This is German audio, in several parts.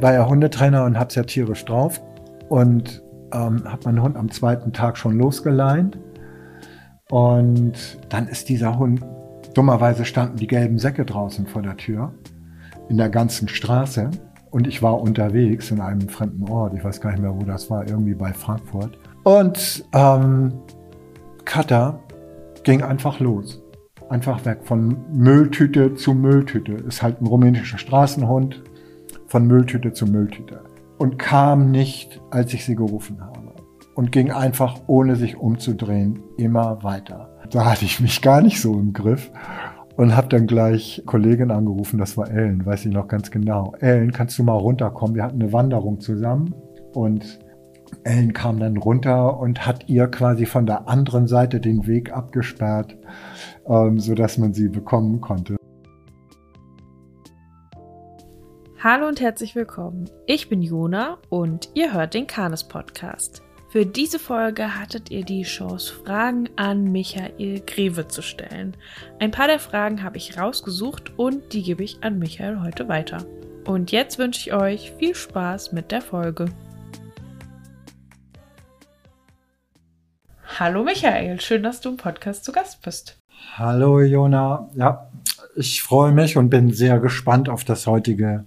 war ja Hundetrainer und hab's ja tierisch drauf und ähm, habe meinen Hund am zweiten Tag schon losgeleint. Und dann ist dieser Hund, dummerweise standen die gelben Säcke draußen vor der Tür, in der ganzen Straße. Und ich war unterwegs in einem fremden Ort, ich weiß gar nicht mehr, wo das war, irgendwie bei Frankfurt. Und ähm, Cutter ging einfach los. Einfach weg von Mülltüte zu Mülltüte. Ist halt ein rumänischer Straßenhund, von Mülltüte zu Mülltüte und kam nicht, als ich sie gerufen habe. Und ging einfach, ohne sich umzudrehen, immer weiter. Da hatte ich mich gar nicht so im Griff und habe dann gleich Kollegin angerufen, das war Ellen, weiß ich noch ganz genau. Ellen, kannst du mal runterkommen? Wir hatten eine Wanderung zusammen und Ellen kam dann runter und hat ihr quasi von der anderen Seite den Weg abgesperrt, ähm, so man sie bekommen konnte. Hallo und herzlich willkommen. Ich bin Jona und ihr hört den Kanes Podcast. Für diese Folge hattet ihr die Chance, Fragen an Michael Greve zu stellen. Ein paar der Fragen habe ich rausgesucht und die gebe ich an Michael heute weiter. Und jetzt wünsche ich euch viel Spaß mit der Folge. Hallo Michael, schön, dass du im Podcast zu Gast bist. Hallo Jona, ja, ich freue mich und bin sehr gespannt auf das heutige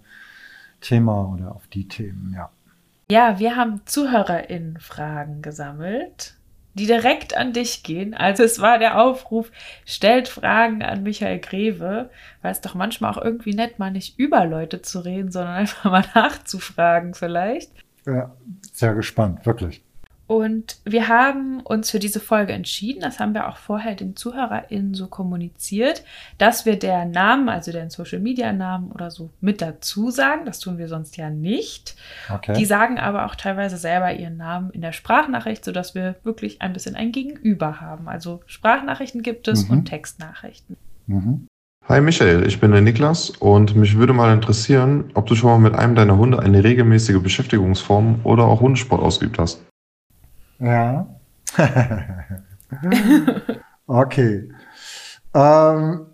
Thema oder auf die Themen, ja. Ja, wir haben ZuhörerInnen-Fragen gesammelt, die direkt an dich gehen. Also es war der Aufruf, stellt Fragen an Michael Greve, weil es doch manchmal auch irgendwie nett, mal nicht über Leute zu reden, sondern einfach mal nachzufragen vielleicht. Ja, sehr gespannt, wirklich. Und wir haben uns für diese Folge entschieden, das haben wir auch vorher den ZuhörerInnen so kommuniziert, dass wir der Namen, also den Social Media Namen oder so mit dazu sagen. Das tun wir sonst ja nicht. Okay. Die sagen aber auch teilweise selber ihren Namen in der Sprachnachricht, sodass wir wirklich ein bisschen ein Gegenüber haben. Also Sprachnachrichten gibt es mhm. und Textnachrichten. Mhm. Hi Michael, ich bin der Niklas und mich würde mal interessieren, ob du schon mal mit einem deiner Hunde eine regelmäßige Beschäftigungsform oder auch Hundesport ausgeübt hast. Ja. okay. Ähm,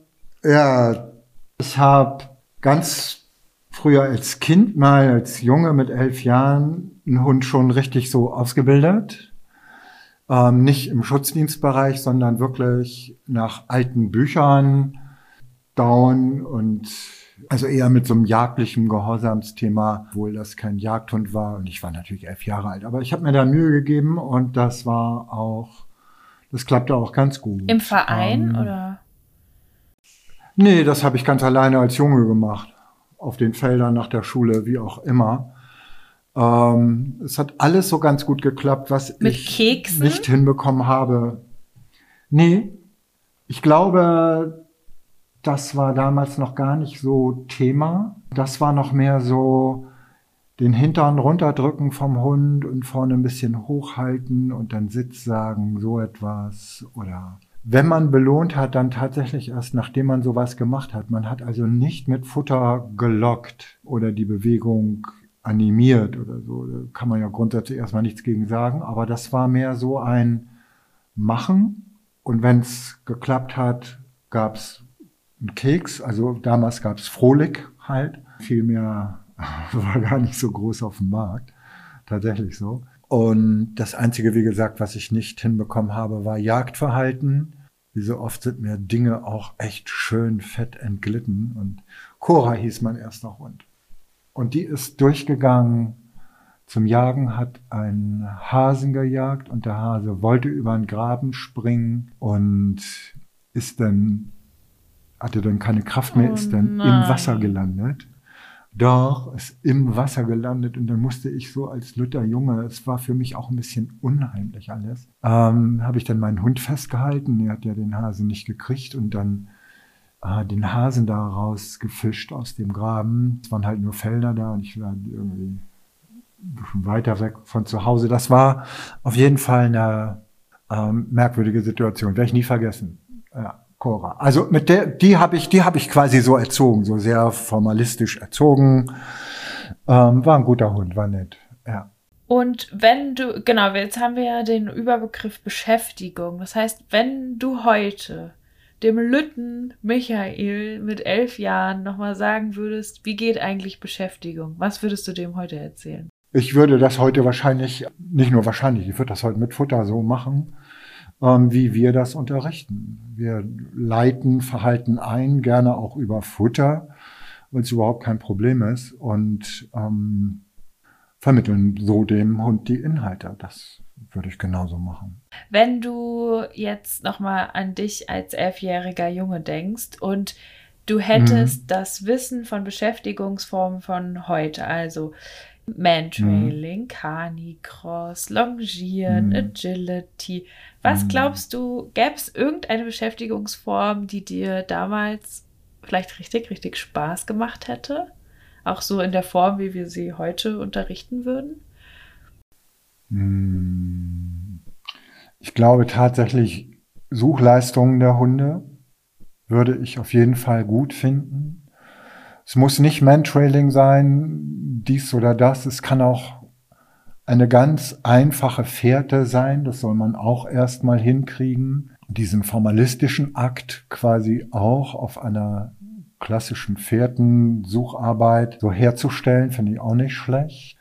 ja, ich habe ganz früher als Kind mal, als Junge mit elf Jahren, einen Hund schon richtig so ausgebildet. Ähm, nicht im Schutzdienstbereich, sondern wirklich nach alten Büchern, Down und also eher mit so einem jagdlichen Gehorsamsthema, obwohl das kein Jagdhund war. Und ich war natürlich elf Jahre alt. Aber ich habe mir da Mühe gegeben und das war auch, das klappte auch ganz gut. Im Verein ähm, oder? Nee, das habe ich ganz alleine als Junge gemacht. Auf den Feldern nach der Schule, wie auch immer. Ähm, es hat alles so ganz gut geklappt, was Mit ich Keksen? nicht hinbekommen habe. Nee, ich glaube, das war damals noch gar nicht so Thema. Das war noch mehr so den Hintern runterdrücken vom Hund und vorne ein bisschen hochhalten und dann Sitz sagen, so etwas. Oder wenn man belohnt hat, dann tatsächlich erst nachdem man sowas gemacht hat. Man hat also nicht mit Futter gelockt oder die Bewegung animiert oder so. Da kann man ja grundsätzlich erstmal nichts gegen sagen. Aber das war mehr so ein Machen. Und wenn es geklappt hat, gab es ein Keks. Also damals gab es Frohlich halt. Viel mehr war gar nicht so groß auf dem Markt. Tatsächlich so. Und das Einzige, wie gesagt, was ich nicht hinbekommen habe, war Jagdverhalten. Wie so oft sind mir Dinge auch echt schön fett entglitten. Und Cora hieß mein erster Hund. Und die ist durchgegangen zum Jagen, hat einen Hasen gejagt und der Hase wollte über einen Graben springen und ist dann hatte dann keine Kraft mehr, oh ist dann nein. im Wasser gelandet. Doch, ist im Wasser gelandet und dann musste ich so als Luther Junge, es war für mich auch ein bisschen unheimlich alles, ähm, habe ich dann meinen Hund festgehalten, er hat ja den Hasen nicht gekriegt und dann äh, den Hasen da rausgefischt aus dem Graben. Es waren halt nur Felder da und ich war irgendwie weiter weg von zu Hause. Das war auf jeden Fall eine ähm, merkwürdige Situation, werde ich nie vergessen. Ja. Cora. Also mit der, die habe ich, die habe ich quasi so erzogen, so sehr formalistisch erzogen. Ähm, war ein guter Hund, war nett. Ja. Und wenn du, genau, jetzt haben wir ja den Überbegriff Beschäftigung. Das heißt, wenn du heute dem Lütten Michael mit elf Jahren nochmal sagen würdest, wie geht eigentlich Beschäftigung? Was würdest du dem heute erzählen? Ich würde das heute wahrscheinlich, nicht nur wahrscheinlich, ich würde das heute mit Futter so machen, wie wir das unterrichten. Wir leiten Verhalten ein, gerne auch über Futter, weil es überhaupt kein Problem ist und ähm, vermitteln so dem Hund die Inhalte. Das würde ich genauso machen. Wenn du jetzt nochmal an dich als elfjähriger Junge denkst und du hättest mhm. das Wissen von Beschäftigungsformen von heute, also Mantrailing, mhm. Canicross, Longieren, mhm. Agility. Was mhm. glaubst du, gäbe es irgendeine Beschäftigungsform, die dir damals vielleicht richtig, richtig Spaß gemacht hätte? Auch so in der Form, wie wir sie heute unterrichten würden? Hm. Ich glaube tatsächlich, Suchleistungen der Hunde würde ich auf jeden Fall gut finden. Es muss nicht Mantrailing sein, dies oder das. Es kann auch eine ganz einfache Fährte sein. Das soll man auch erstmal hinkriegen. Diesen formalistischen Akt quasi auch auf einer klassischen Fährtensucharbeit so herzustellen, finde ich auch nicht schlecht.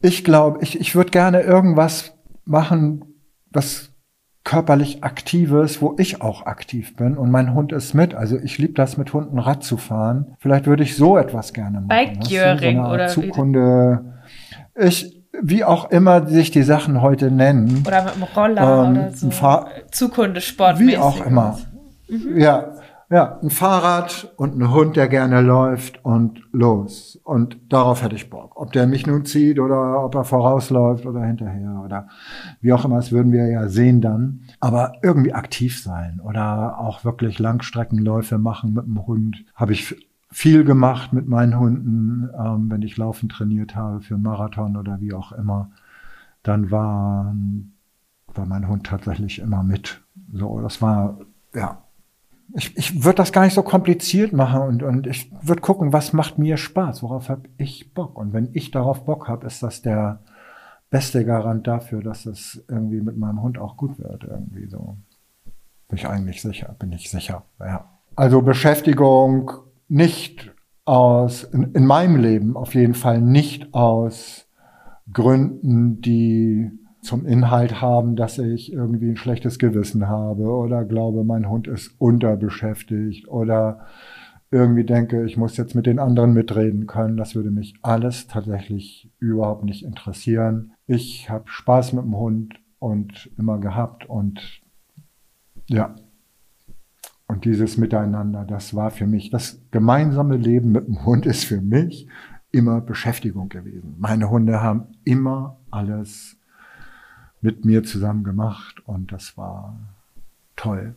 Ich glaube, ich, ich würde gerne irgendwas machen, was körperlich Aktives, wo ich auch aktiv bin und mein Hund ist mit. Also ich liebe das, mit Hunden Rad zu fahren. Vielleicht würde ich so etwas gerne machen. Bikecuring so oder Zukunde. Ich, wie auch immer sich die Sachen heute nennen. Oder mit dem Roller ähm, oder so. Zukunftssport. Wie auch immer. Mhm. Ja, ja, ein Fahrrad und ein Hund, der gerne läuft und los. Und darauf hätte ich Bock. Ob der mich nun zieht oder ob er vorausläuft oder hinterher oder wie auch immer, das würden wir ja sehen dann. Aber irgendwie aktiv sein oder auch wirklich Langstreckenläufe machen mit dem Hund. Habe ich viel gemacht mit meinen Hunden, ähm, wenn ich Laufen trainiert habe für einen Marathon oder wie auch immer. Dann war, war mein Hund tatsächlich immer mit. So, das war, ja, ich, ich würde das gar nicht so kompliziert machen und, und ich würde gucken, was macht mir Spaß, worauf habe ich Bock. Und wenn ich darauf Bock habe, ist das der beste Garant dafür, dass es irgendwie mit meinem Hund auch gut wird. Irgendwie so. Bin ich eigentlich sicher, bin ich sicher. Ja. Also Beschäftigung nicht aus, in, in meinem Leben auf jeden Fall nicht aus Gründen, die zum Inhalt haben, dass ich irgendwie ein schlechtes Gewissen habe oder glaube, mein Hund ist unterbeschäftigt oder irgendwie denke, ich muss jetzt mit den anderen mitreden können. Das würde mich alles tatsächlich überhaupt nicht interessieren. Ich habe Spaß mit dem Hund und immer gehabt und ja. Und dieses Miteinander, das war für mich, das gemeinsame Leben mit dem Hund ist für mich immer Beschäftigung gewesen. Meine Hunde haben immer alles mit mir zusammen gemacht und das war toll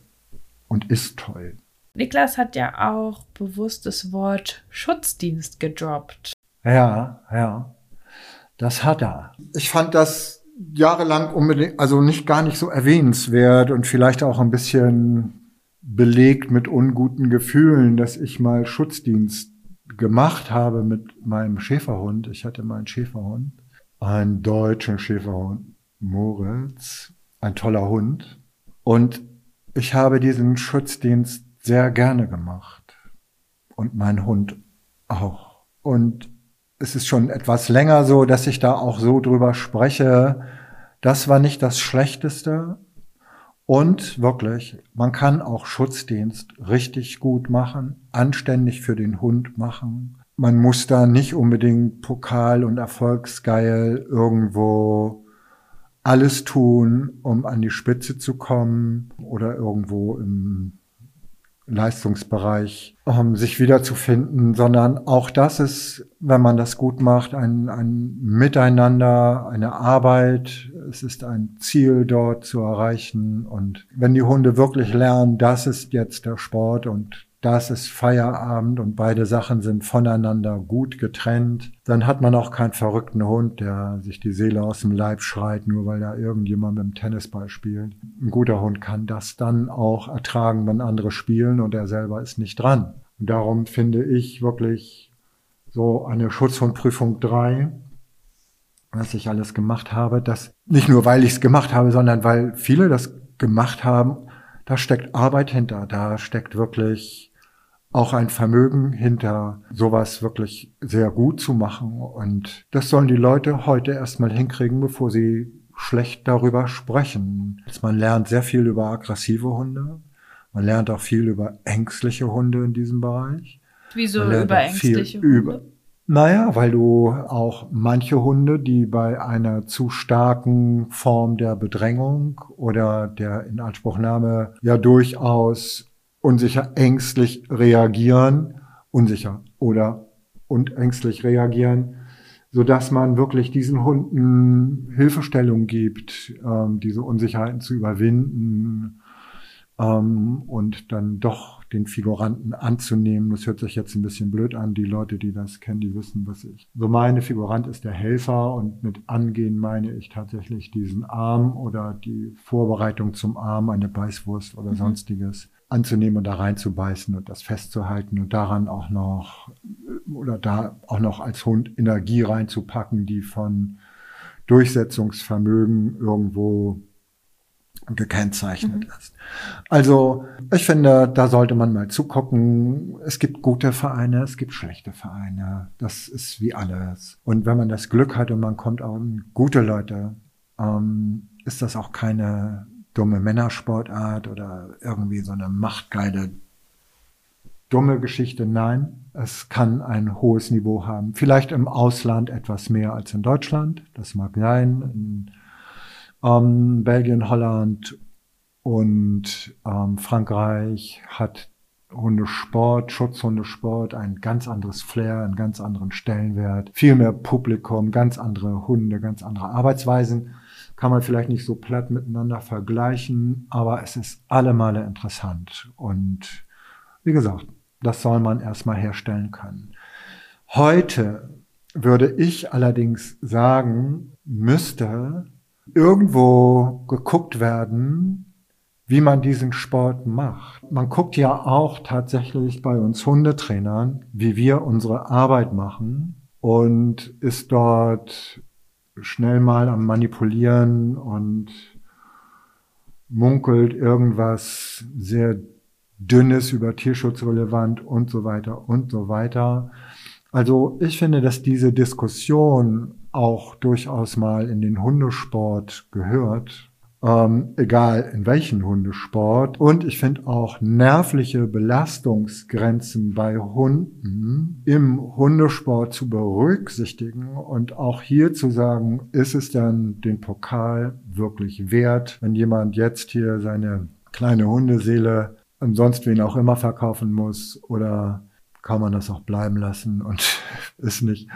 und ist toll. Niklas hat ja auch bewusst das Wort Schutzdienst gedroppt. Ja, ja. Das hat er. Ich fand das jahrelang unbedingt, also nicht gar nicht so erwähnenswert und vielleicht auch ein bisschen belegt mit unguten Gefühlen, dass ich mal Schutzdienst gemacht habe mit meinem Schäferhund. Ich hatte mal einen Schäferhund, einen deutschen Schäferhund Moritz, ein toller Hund. Und ich habe diesen Schutzdienst sehr gerne gemacht. Und mein Hund auch. Und es ist schon etwas länger so, dass ich da auch so drüber spreche. Das war nicht das Schlechteste. Und wirklich, man kann auch Schutzdienst richtig gut machen, anständig für den Hund machen. Man muss da nicht unbedingt Pokal und Erfolgsgeil irgendwo alles tun, um an die Spitze zu kommen oder irgendwo im Leistungsbereich um sich wiederzufinden, sondern auch das ist, wenn man das gut macht, ein, ein Miteinander, eine Arbeit. Es ist ein Ziel dort zu erreichen. Und wenn die Hunde wirklich lernen, das ist jetzt der Sport und das ist Feierabend und beide Sachen sind voneinander gut getrennt, dann hat man auch keinen verrückten Hund, der sich die Seele aus dem Leib schreit, nur weil da irgendjemand mit dem Tennisball spielt. Ein guter Hund kann das dann auch ertragen, wenn andere spielen und er selber ist nicht dran. Und darum finde ich wirklich so eine Schutzhundprüfung drei, was ich alles gemacht habe, das nicht nur weil ich es gemacht habe, sondern weil viele das gemacht haben, da steckt Arbeit hinter, da steckt wirklich auch ein Vermögen hinter, sowas wirklich sehr gut zu machen. Und das sollen die Leute heute erstmal hinkriegen, bevor sie schlecht darüber sprechen. Man lernt sehr viel über aggressive Hunde. Man lernt auch viel über ängstliche Hunde in diesem Bereich. Wieso über ängstliche Hunde? Über, naja, weil du auch manche Hunde, die bei einer zu starken Form der Bedrängung oder der Inanspruchnahme ja durchaus unsicher, ängstlich reagieren, unsicher oder und ängstlich reagieren, so dass man wirklich diesen Hunden Hilfestellung gibt, ähm, diese Unsicherheiten zu überwinden ähm, und dann doch den Figuranten anzunehmen. Das hört sich jetzt ein bisschen blöd an. Die Leute, die das kennen, die wissen, was ich. So meine Figurant ist der Helfer und mit angehen meine ich tatsächlich diesen Arm oder die Vorbereitung zum Arm, eine Beißwurst oder mhm. sonstiges anzunehmen und da reinzubeißen und das festzuhalten und daran auch noch oder da auch noch als Hund Energie reinzupacken, die von Durchsetzungsvermögen irgendwo gekennzeichnet mhm. ist. Also ich finde, da sollte man mal zugucken. Es gibt gute Vereine, es gibt schlechte Vereine. Das ist wie alles. Und wenn man das Glück hat und man kommt auch in gute Leute, ähm, ist das auch keine dumme Männersportart oder irgendwie so eine machtgeile dumme Geschichte. Nein, es kann ein hohes Niveau haben. Vielleicht im Ausland etwas mehr als in Deutschland. Das mag sein. In, ähm, Belgien, Holland und ähm, Frankreich hat Hundesport, Schutzhundesport, ein ganz anderes Flair, einen ganz anderen Stellenwert, viel mehr Publikum, ganz andere Hunde, ganz andere Arbeitsweisen. Kann man vielleicht nicht so platt miteinander vergleichen, aber es ist allemal interessant. Und wie gesagt, das soll man erstmal herstellen können. Heute würde ich allerdings sagen, müsste irgendwo geguckt werden, wie man diesen Sport macht. Man guckt ja auch tatsächlich bei uns Hundetrainern, wie wir unsere Arbeit machen und ist dort schnell mal am Manipulieren und munkelt irgendwas sehr Dünnes über Tierschutz relevant und so weiter und so weiter. Also ich finde, dass diese Diskussion auch durchaus mal in den Hundesport gehört, ähm, egal in welchen Hundesport. Und ich finde auch nervliche Belastungsgrenzen bei Hunden im Hundesport zu berücksichtigen und auch hier zu sagen, ist es dann den Pokal wirklich wert, wenn jemand jetzt hier seine kleine Hundeseele und sonst wen auch immer verkaufen muss oder kann man das auch bleiben lassen und ist nicht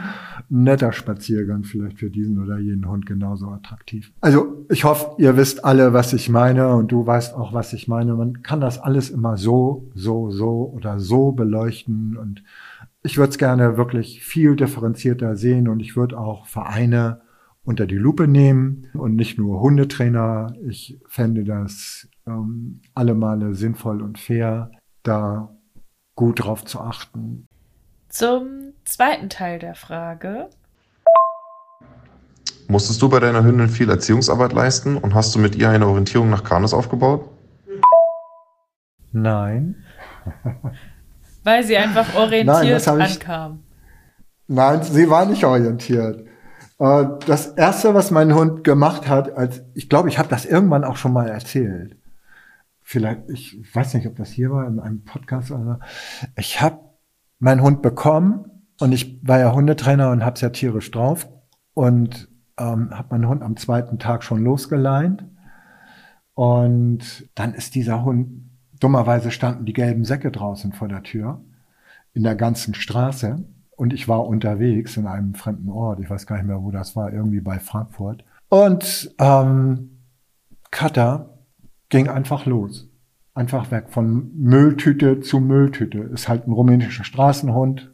ein netter Spaziergang vielleicht für diesen oder jenen Hund genauso attraktiv. Also ich hoffe, ihr wisst alle, was ich meine und du weißt auch, was ich meine. Man kann das alles immer so, so, so oder so beleuchten und ich würde es gerne wirklich viel differenzierter sehen und ich würde auch Vereine unter die Lupe nehmen und nicht nur Hundetrainer. Ich fände das ähm, alle Male sinnvoll und fair, da gut drauf zu achten. Zum zweiten Teil der Frage. Musstest du bei deiner Hündin viel Erziehungsarbeit leisten und hast du mit ihr eine Orientierung nach Kanus aufgebaut? Nein. Weil sie einfach orientiert Nein, ankam. Nein, sie war nicht orientiert. Äh, das erste, was mein Hund gemacht hat, als ich glaube, ich habe das irgendwann auch schon mal erzählt vielleicht, ich weiß nicht, ob das hier war, in einem Podcast oder so. Ich habe meinen Hund bekommen und ich war ja Hundetrainer und hab's ja tierisch drauf und ähm, habe meinen Hund am zweiten Tag schon losgeleint. Und dann ist dieser Hund, dummerweise standen die gelben Säcke draußen vor der Tür, in der ganzen Straße. Und ich war unterwegs in einem fremden Ort, ich weiß gar nicht mehr, wo das war, irgendwie bei Frankfurt. Und ähm, Cutter ging einfach los. Einfach weg von Mülltüte zu Mülltüte. Ist halt ein rumänischer Straßenhund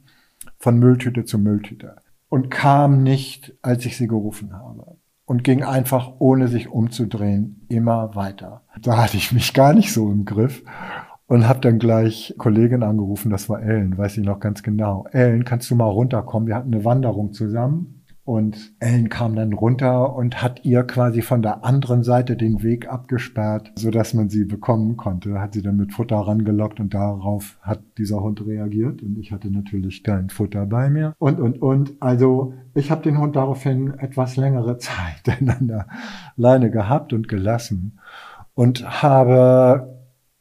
von Mülltüte zu Mülltüte. Und kam nicht, als ich sie gerufen habe. Und ging einfach, ohne sich umzudrehen, immer weiter. Da hatte ich mich gar nicht so im Griff und habe dann gleich Kollegin angerufen, das war Ellen, weiß ich noch ganz genau. Ellen, kannst du mal runterkommen? Wir hatten eine Wanderung zusammen und Ellen kam dann runter und hat ihr quasi von der anderen Seite den Weg abgesperrt, so dass man sie bekommen konnte. Hat sie dann mit Futter rangelockt und darauf hat dieser Hund reagiert und ich hatte natürlich kein Futter bei mir und und und. Also ich habe den Hund daraufhin etwas längere Zeit an der Leine gehabt und gelassen und habe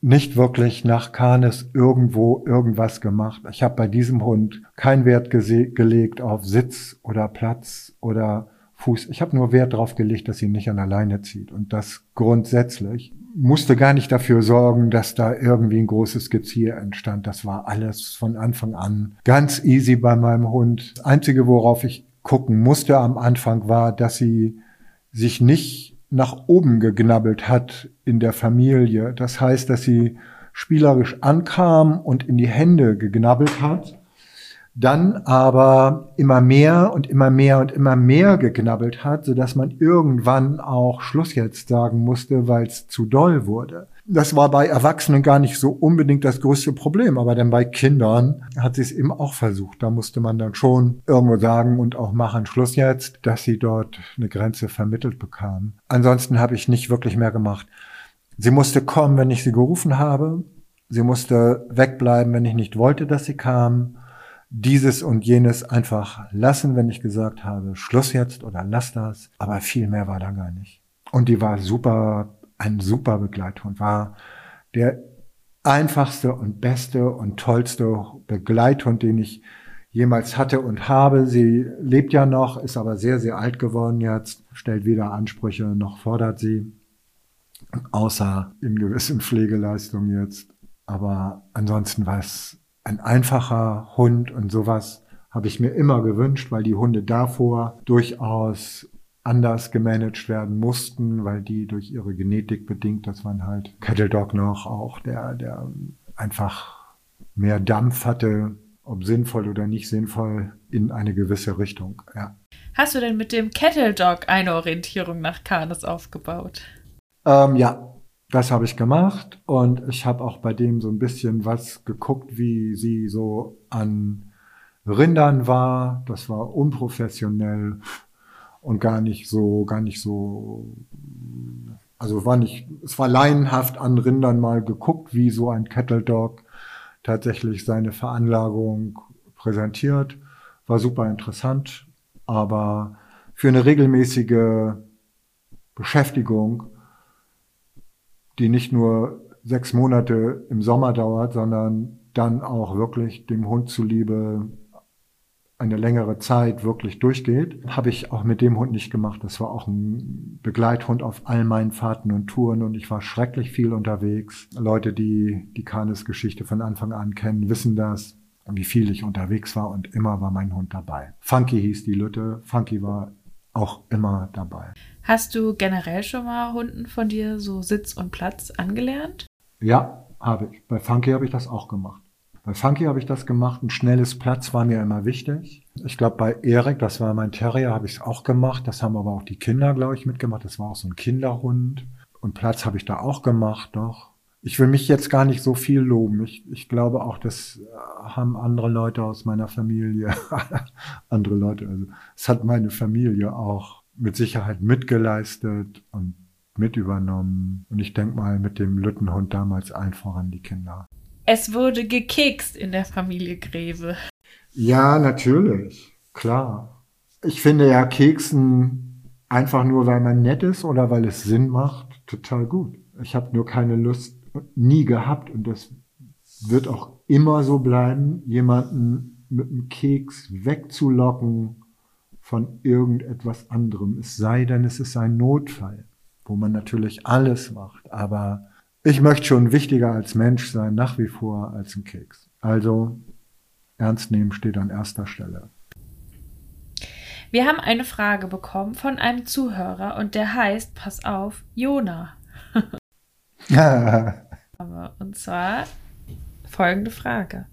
nicht wirklich nach Kanes irgendwo irgendwas gemacht. Ich habe bei diesem Hund keinen Wert gelegt auf Sitz oder Platz oder Fuß. Ich habe nur Wert darauf gelegt, dass sie nicht an der Leine zieht. Und das grundsätzlich. Musste gar nicht dafür sorgen, dass da irgendwie ein großes Gezier entstand. Das war alles von Anfang an ganz easy bei meinem Hund. Das Einzige, worauf ich gucken musste am Anfang, war, dass sie sich nicht nach oben gegnabbelt hat in der Familie. Das heißt, dass sie spielerisch ankam und in die Hände gegnabbelt hat, dann aber immer mehr und immer mehr und immer mehr gegnabbelt hat, so dass man irgendwann auch Schluss jetzt sagen musste, weil es zu doll wurde. Das war bei Erwachsenen gar nicht so unbedingt das größte Problem, aber dann bei Kindern hat sie es eben auch versucht. Da musste man dann schon irgendwo sagen und auch machen, Schluss jetzt, dass sie dort eine Grenze vermittelt bekam. Ansonsten habe ich nicht wirklich mehr gemacht. Sie musste kommen, wenn ich sie gerufen habe. Sie musste wegbleiben, wenn ich nicht wollte, dass sie kam. Dieses und jenes einfach lassen, wenn ich gesagt habe, Schluss jetzt oder lass das. Aber viel mehr war da gar nicht. Und die war super ein super Begleithund, war der einfachste und beste und tollste Begleithund, den ich jemals hatte und habe. Sie lebt ja noch, ist aber sehr, sehr alt geworden jetzt, stellt weder Ansprüche noch fordert sie, außer in gewissen Pflegeleistungen jetzt. Aber ansonsten war es ein einfacher Hund und sowas habe ich mir immer gewünscht, weil die Hunde davor durchaus anders gemanagt werden mussten, weil die durch ihre Genetik bedingt, das waren halt Kettle Dog noch auch, der, der einfach mehr Dampf hatte, ob sinnvoll oder nicht sinnvoll, in eine gewisse Richtung, ja. Hast du denn mit dem Kettle Dog eine Orientierung nach Canis aufgebaut? Ähm, ja, das habe ich gemacht und ich habe auch bei dem so ein bisschen was geguckt, wie sie so an Rindern war. Das war unprofessionell und gar nicht so, gar nicht so, also war nicht, es war laienhaft an Rindern mal geguckt, wie so ein Kettle Dog tatsächlich seine Veranlagung präsentiert. War super interessant, aber für eine regelmäßige Beschäftigung, die nicht nur sechs Monate im Sommer dauert, sondern dann auch wirklich dem Hund zuliebe eine längere Zeit wirklich durchgeht. Habe ich auch mit dem Hund nicht gemacht. Das war auch ein Begleithund auf all meinen Fahrten und Touren und ich war schrecklich viel unterwegs. Leute, die die Kanes-Geschichte von Anfang an kennen, wissen das, wie viel ich unterwegs war und immer war mein Hund dabei. Funky hieß die Lütte. Funky war auch immer dabei. Hast du generell schon mal Hunden von dir so Sitz und Platz angelernt? Ja, habe ich. Bei Funky habe ich das auch gemacht. Bei Funky habe ich das gemacht. Ein schnelles Platz war mir immer wichtig. Ich glaube, bei Erik, das war mein Terrier, habe ich es auch gemacht. Das haben aber auch die Kinder, glaube ich, mitgemacht. Das war auch so ein Kinderhund. Und Platz habe ich da auch gemacht, doch. Ich will mich jetzt gar nicht so viel loben. Ich, ich glaube auch, das äh, haben andere Leute aus meiner Familie, andere Leute, also es hat meine Familie auch mit Sicherheit mitgeleistet und mit übernommen. Und ich denke mal mit dem Lüttenhund damals allen voran die Kinder. Es wurde gekekst in der Familie Greve. Ja, natürlich. Klar. Ich finde ja Keksen einfach nur, weil man nett ist oder weil es Sinn macht, total gut. Ich habe nur keine Lust, nie gehabt und das wird auch immer so bleiben, jemanden mit einem Keks wegzulocken von irgendetwas anderem. Es sei denn, es ist ein Notfall, wo man natürlich alles macht, aber ich möchte schon wichtiger als Mensch sein, nach wie vor, als ein Keks. Also ernst nehmen steht an erster Stelle. Wir haben eine Frage bekommen von einem Zuhörer und der heißt, pass auf, Jona. und zwar folgende Frage.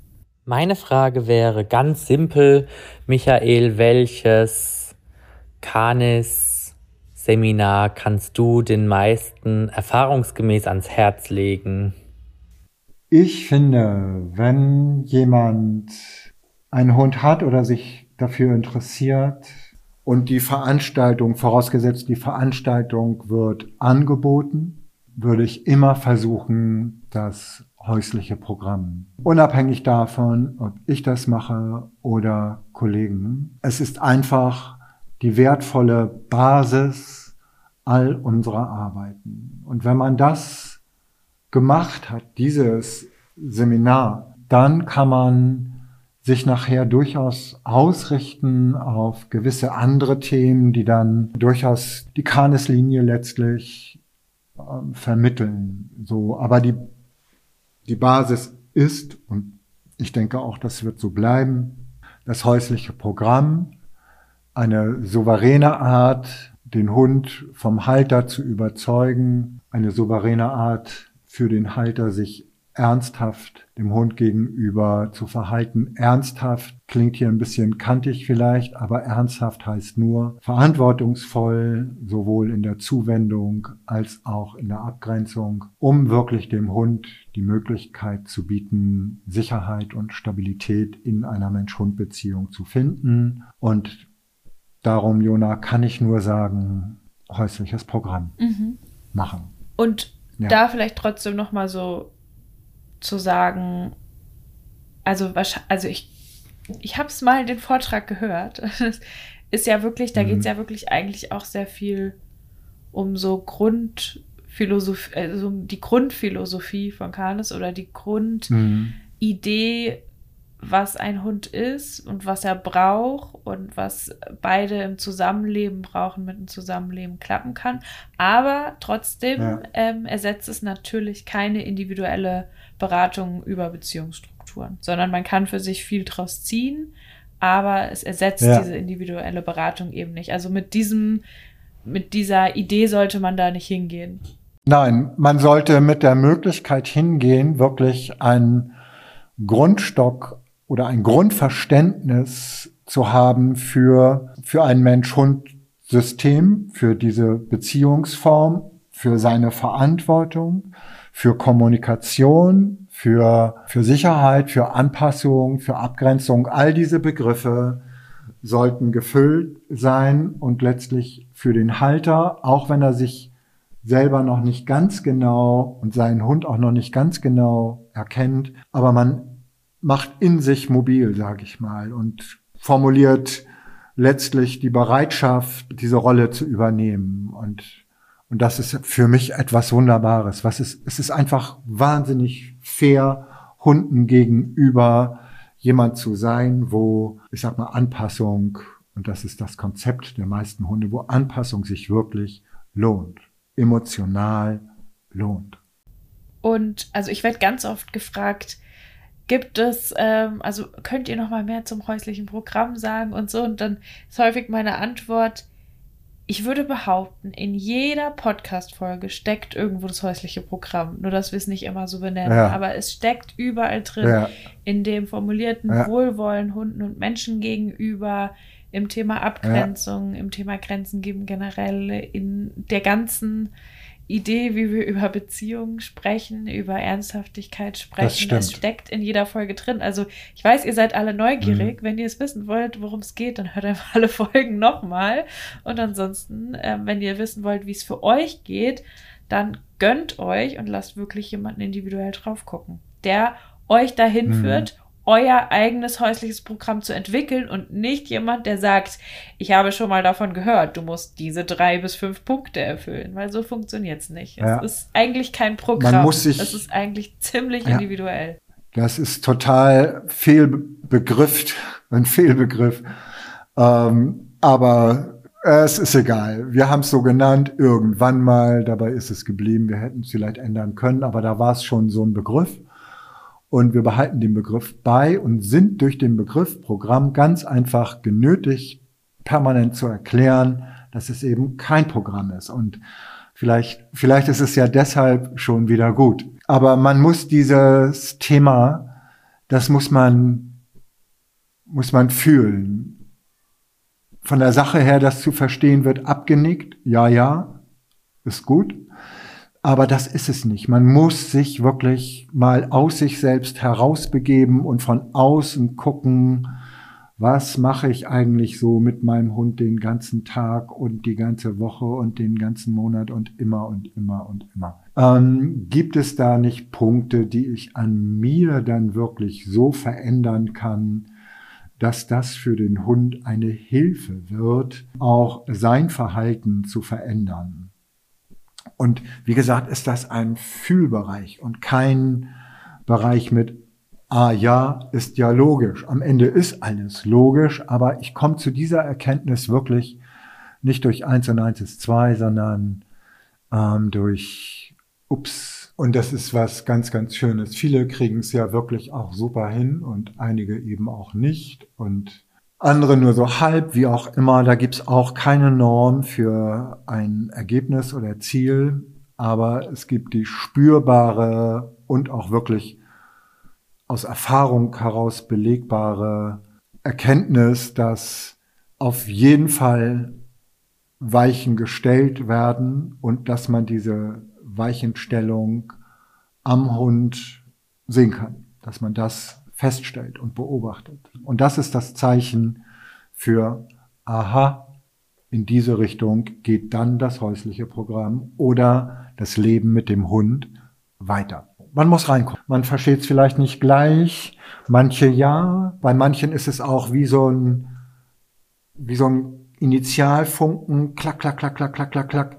Meine Frage wäre ganz simpel, Michael, welches Canis Seminar kannst du den meisten erfahrungsgemäß ans Herz legen? Ich finde, wenn jemand einen Hund hat oder sich dafür interessiert und die Veranstaltung, vorausgesetzt die Veranstaltung wird angeboten, würde ich immer versuchen, das häusliche Programm. Unabhängig davon, ob ich das mache oder Kollegen. Es ist einfach die wertvolle Basis all unserer Arbeiten. Und wenn man das gemacht hat, dieses Seminar, dann kann man sich nachher durchaus ausrichten auf gewisse andere Themen, die dann durchaus die Kaneslinie letztlich äh, vermitteln. So, aber die, die Basis ist, und ich denke auch, das wird so bleiben, das häusliche Programm, eine souveräne Art, den Hund vom Halter zu überzeugen, eine souveräne Art für den Halter, sich ernsthaft dem Hund gegenüber zu verhalten. Ernsthaft klingt hier ein bisschen kantig vielleicht, aber ernsthaft heißt nur verantwortungsvoll, sowohl in der Zuwendung als auch in der Abgrenzung, um wirklich dem Hund die Möglichkeit zu bieten, Sicherheit und Stabilität in einer Mensch-Hund-Beziehung zu finden. Und darum, Jona, kann ich nur sagen, häusliches Programm mhm. machen. Und ja. da vielleicht trotzdem noch mal so zu sagen, also, also ich, ich habe es mal den Vortrag gehört. ist ja wirklich, da mhm. geht es ja wirklich eigentlich auch sehr viel um so Grundphilosophie, also um die Grundphilosophie von Kanes oder die Grundidee, mhm. Was ein Hund ist und was er braucht und was beide im Zusammenleben brauchen, mit dem Zusammenleben klappen kann. Aber trotzdem ja. ähm, ersetzt es natürlich keine individuelle Beratungen über Beziehungsstrukturen, sondern man kann für sich viel draus ziehen, aber es ersetzt ja. diese individuelle Beratung eben nicht. Also mit diesem, mit dieser Idee sollte man da nicht hingehen. Nein, man sollte mit der Möglichkeit hingehen, wirklich einen Grundstock oder ein Grundverständnis zu haben für, für ein Mensch-Hund-System, für diese Beziehungsform, für seine Verantwortung, für Kommunikation, für, für Sicherheit, für Anpassung, für Abgrenzung. All diese Begriffe sollten gefüllt sein und letztlich für den Halter, auch wenn er sich selber noch nicht ganz genau und seinen Hund auch noch nicht ganz genau erkennt, aber man macht in sich mobil, sage ich mal, und formuliert letztlich die Bereitschaft, diese Rolle zu übernehmen. Und und das ist für mich etwas Wunderbares. Was ist, es ist einfach wahnsinnig fair, Hunden gegenüber jemand zu sein, wo, ich sag mal, Anpassung, und das ist das Konzept der meisten Hunde, wo Anpassung sich wirklich lohnt, emotional lohnt. Und also ich werde ganz oft gefragt, gibt es, ähm, also könnt ihr noch mal mehr zum häuslichen Programm sagen und so? Und dann ist häufig meine Antwort, ich würde behaupten, in jeder Podcast-Folge steckt irgendwo das häusliche Programm. Nur, dass wir es nicht immer so benennen. Ja. Aber es steckt überall drin. Ja. In dem formulierten ja. Wohlwollen Hunden und Menschen gegenüber, im Thema Abgrenzung, im Thema Grenzen geben generell, in der ganzen Idee, wie wir über Beziehungen sprechen, über Ernsthaftigkeit sprechen. Das steckt in jeder Folge drin. Also ich weiß, ihr seid alle neugierig. Mhm. Wenn ihr es wissen wollt, worum es geht, dann hört einfach alle Folgen nochmal. Und ansonsten, äh, wenn ihr wissen wollt, wie es für euch geht, dann gönnt euch und lasst wirklich jemanden individuell drauf gucken, der euch dahin mhm. führt euer eigenes häusliches Programm zu entwickeln und nicht jemand, der sagt, ich habe schon mal davon gehört, du musst diese drei bis fünf Punkte erfüllen, weil so funktioniert es nicht. Ja. Es ist eigentlich kein Programm. Man muss sich, es ist eigentlich ziemlich ja, individuell. Das ist total Fehlbegriff, ein Fehlbegriff. Ähm, aber es ist egal. Wir haben es so genannt, irgendwann mal, dabei ist es geblieben. Wir hätten es vielleicht ändern können, aber da war es schon so ein Begriff. Und wir behalten den Begriff bei und sind durch den Begriff Programm ganz einfach genötigt, permanent zu erklären, dass es eben kein Programm ist. Und vielleicht, vielleicht ist es ja deshalb schon wieder gut. Aber man muss dieses Thema, das muss man, muss man fühlen. Von der Sache her, das zu verstehen, wird abgenickt. Ja, ja, ist gut. Aber das ist es nicht. Man muss sich wirklich mal aus sich selbst herausbegeben und von außen gucken, was mache ich eigentlich so mit meinem Hund den ganzen Tag und die ganze Woche und den ganzen Monat und immer und immer und immer. Ähm, gibt es da nicht Punkte, die ich an mir dann wirklich so verändern kann, dass das für den Hund eine Hilfe wird, auch sein Verhalten zu verändern? Und wie gesagt, ist das ein Fühlbereich und kein Bereich mit ah ja, ist ja logisch. Am Ende ist alles logisch, aber ich komme zu dieser Erkenntnis wirklich nicht durch eins und eins ist zwei, sondern ähm, durch ups. Und das ist was ganz, ganz Schönes. Viele kriegen es ja wirklich auch super hin und einige eben auch nicht und andere nur so halb, wie auch immer. Da gibt's auch keine Norm für ein Ergebnis oder Ziel, aber es gibt die spürbare und auch wirklich aus Erfahrung heraus belegbare Erkenntnis, dass auf jeden Fall Weichen gestellt werden und dass man diese Weichenstellung am Hund sehen kann, dass man das feststellt und beobachtet. Und das ist das Zeichen für, aha, in diese Richtung geht dann das häusliche Programm oder das Leben mit dem Hund weiter man muss reinkommen. Man versteht es vielleicht nicht gleich, manche ja, bei manchen ist es auch wie so ein, wie so ein Initialfunken, klack, klack, klack, klack, klack, klack, klack,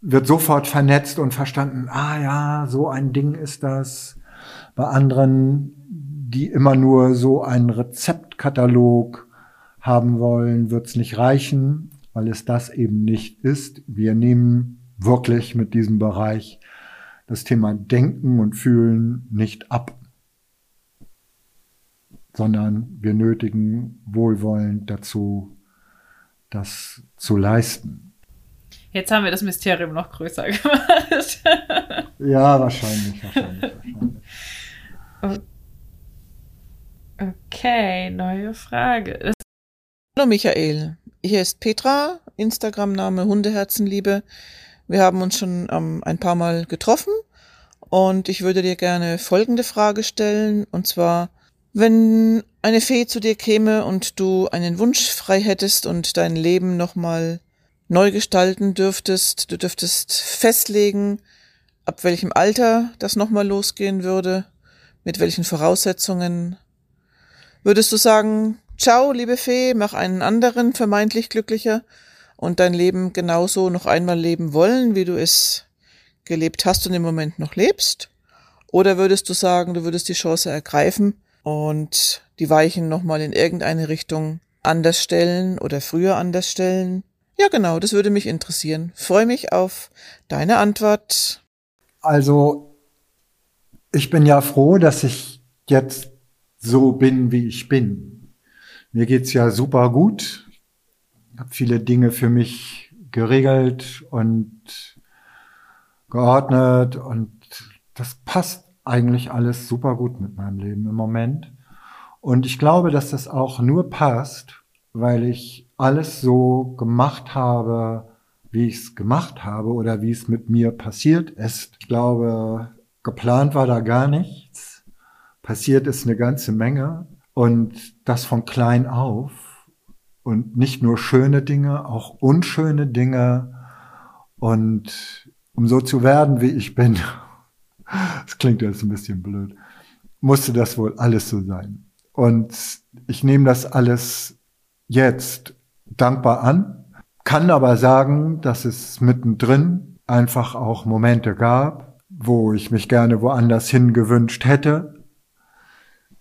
wird sofort vernetzt und verstanden, ah ja, so ein Ding ist das. Bei anderen, die immer nur so einen Rezeptkatalog haben wollen, wird es nicht reichen, weil es das eben nicht ist. Wir nehmen wirklich mit diesem Bereich das Thema Denken und Fühlen nicht ab, sondern wir nötigen wohlwollend dazu, das zu leisten. Jetzt haben wir das Mysterium noch größer gemacht. ja, wahrscheinlich, wahrscheinlich, wahrscheinlich. Okay, neue Frage. Hallo Michael, hier ist Petra, Instagram-Name Hundeherzenliebe. Wir haben uns schon ähm, ein paar Mal getroffen und ich würde dir gerne folgende Frage stellen, und zwar, wenn eine Fee zu dir käme und du einen Wunsch frei hättest und dein Leben nochmal neu gestalten dürftest, du dürftest festlegen, ab welchem Alter das nochmal losgehen würde, mit welchen Voraussetzungen, würdest du sagen, ciao, liebe Fee, mach einen anderen vermeintlich glücklicher und dein Leben genauso noch einmal leben wollen, wie du es gelebt hast und im Moment noch lebst? Oder würdest du sagen, du würdest die Chance ergreifen und die Weichen nochmal in irgendeine Richtung anders stellen oder früher anders stellen? Ja, genau, das würde mich interessieren. Freue mich auf deine Antwort. Also, ich bin ja froh, dass ich jetzt so bin, wie ich bin. Mir geht's ja super gut habe viele Dinge für mich geregelt und geordnet und das passt eigentlich alles super gut mit meinem Leben im Moment. Und ich glaube, dass das auch nur passt, weil ich alles so gemacht habe, wie ich es gemacht habe oder wie es mit mir passiert ist. Ich glaube, geplant war da gar nichts. Passiert ist eine ganze Menge und das von klein auf. Und nicht nur schöne Dinge, auch unschöne Dinge. Und um so zu werden, wie ich bin, das klingt jetzt ein bisschen blöd, musste das wohl alles so sein. Und ich nehme das alles jetzt dankbar an, kann aber sagen, dass es mittendrin einfach auch Momente gab, wo ich mich gerne woanders hingewünscht hätte